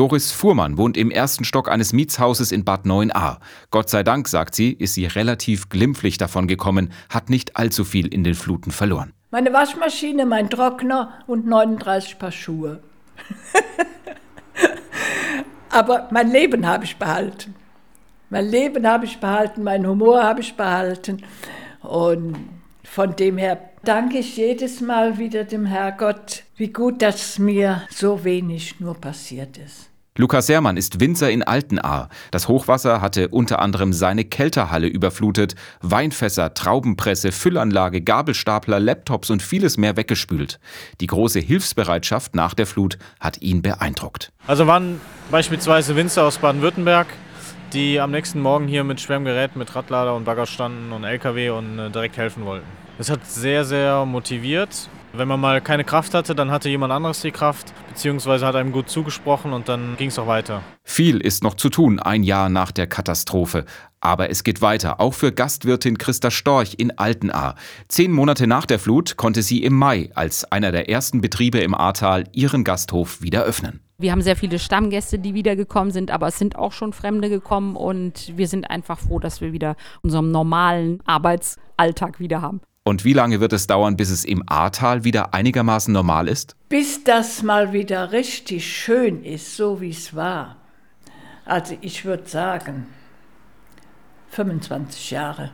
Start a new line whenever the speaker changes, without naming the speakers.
Doris Fuhrmann wohnt im ersten Stock eines Mietshauses in Bad 9a. Gott sei Dank, sagt sie, ist sie relativ glimpflich davon gekommen, hat nicht allzu viel in den Fluten verloren.
Meine Waschmaschine, mein Trockner und 39 Paar Schuhe. Aber mein Leben habe ich behalten. Mein Leben habe ich behalten, mein Humor habe ich behalten. Und von dem her danke ich jedes Mal wieder dem Herrgott, wie gut, dass mir so wenig nur passiert ist.
Lukas Sermann ist Winzer in Altenahr. Das Hochwasser hatte unter anderem seine Kelterhalle überflutet, Weinfässer, Traubenpresse, Füllanlage, Gabelstapler, Laptops und vieles mehr weggespült. Die große Hilfsbereitschaft nach der Flut hat ihn beeindruckt.
Also waren beispielsweise Winzer aus Baden-Württemberg, die am nächsten Morgen hier mit schwerem mit Radlader und Bagger standen und LKW und äh, direkt helfen wollten. Das hat sehr, sehr motiviert wenn man mal keine Kraft hatte, dann hatte jemand anderes die Kraft, beziehungsweise hat einem gut zugesprochen und dann ging es auch weiter.
Viel ist noch zu tun, ein Jahr nach der Katastrophe. Aber es geht weiter, auch für Gastwirtin Christa Storch in Altenahr. Zehn Monate nach der Flut konnte sie im Mai als einer der ersten Betriebe im Ahrtal ihren Gasthof wieder öffnen.
Wir haben sehr viele Stammgäste, die wiedergekommen sind, aber es sind auch schon Fremde gekommen und wir sind einfach froh, dass wir wieder unseren normalen Arbeitsalltag wieder haben.
Und wie lange wird es dauern, bis es im Ahrtal wieder einigermaßen normal ist?
Bis das mal wieder richtig schön ist, so wie es war. Also ich würde sagen, 25 Jahre.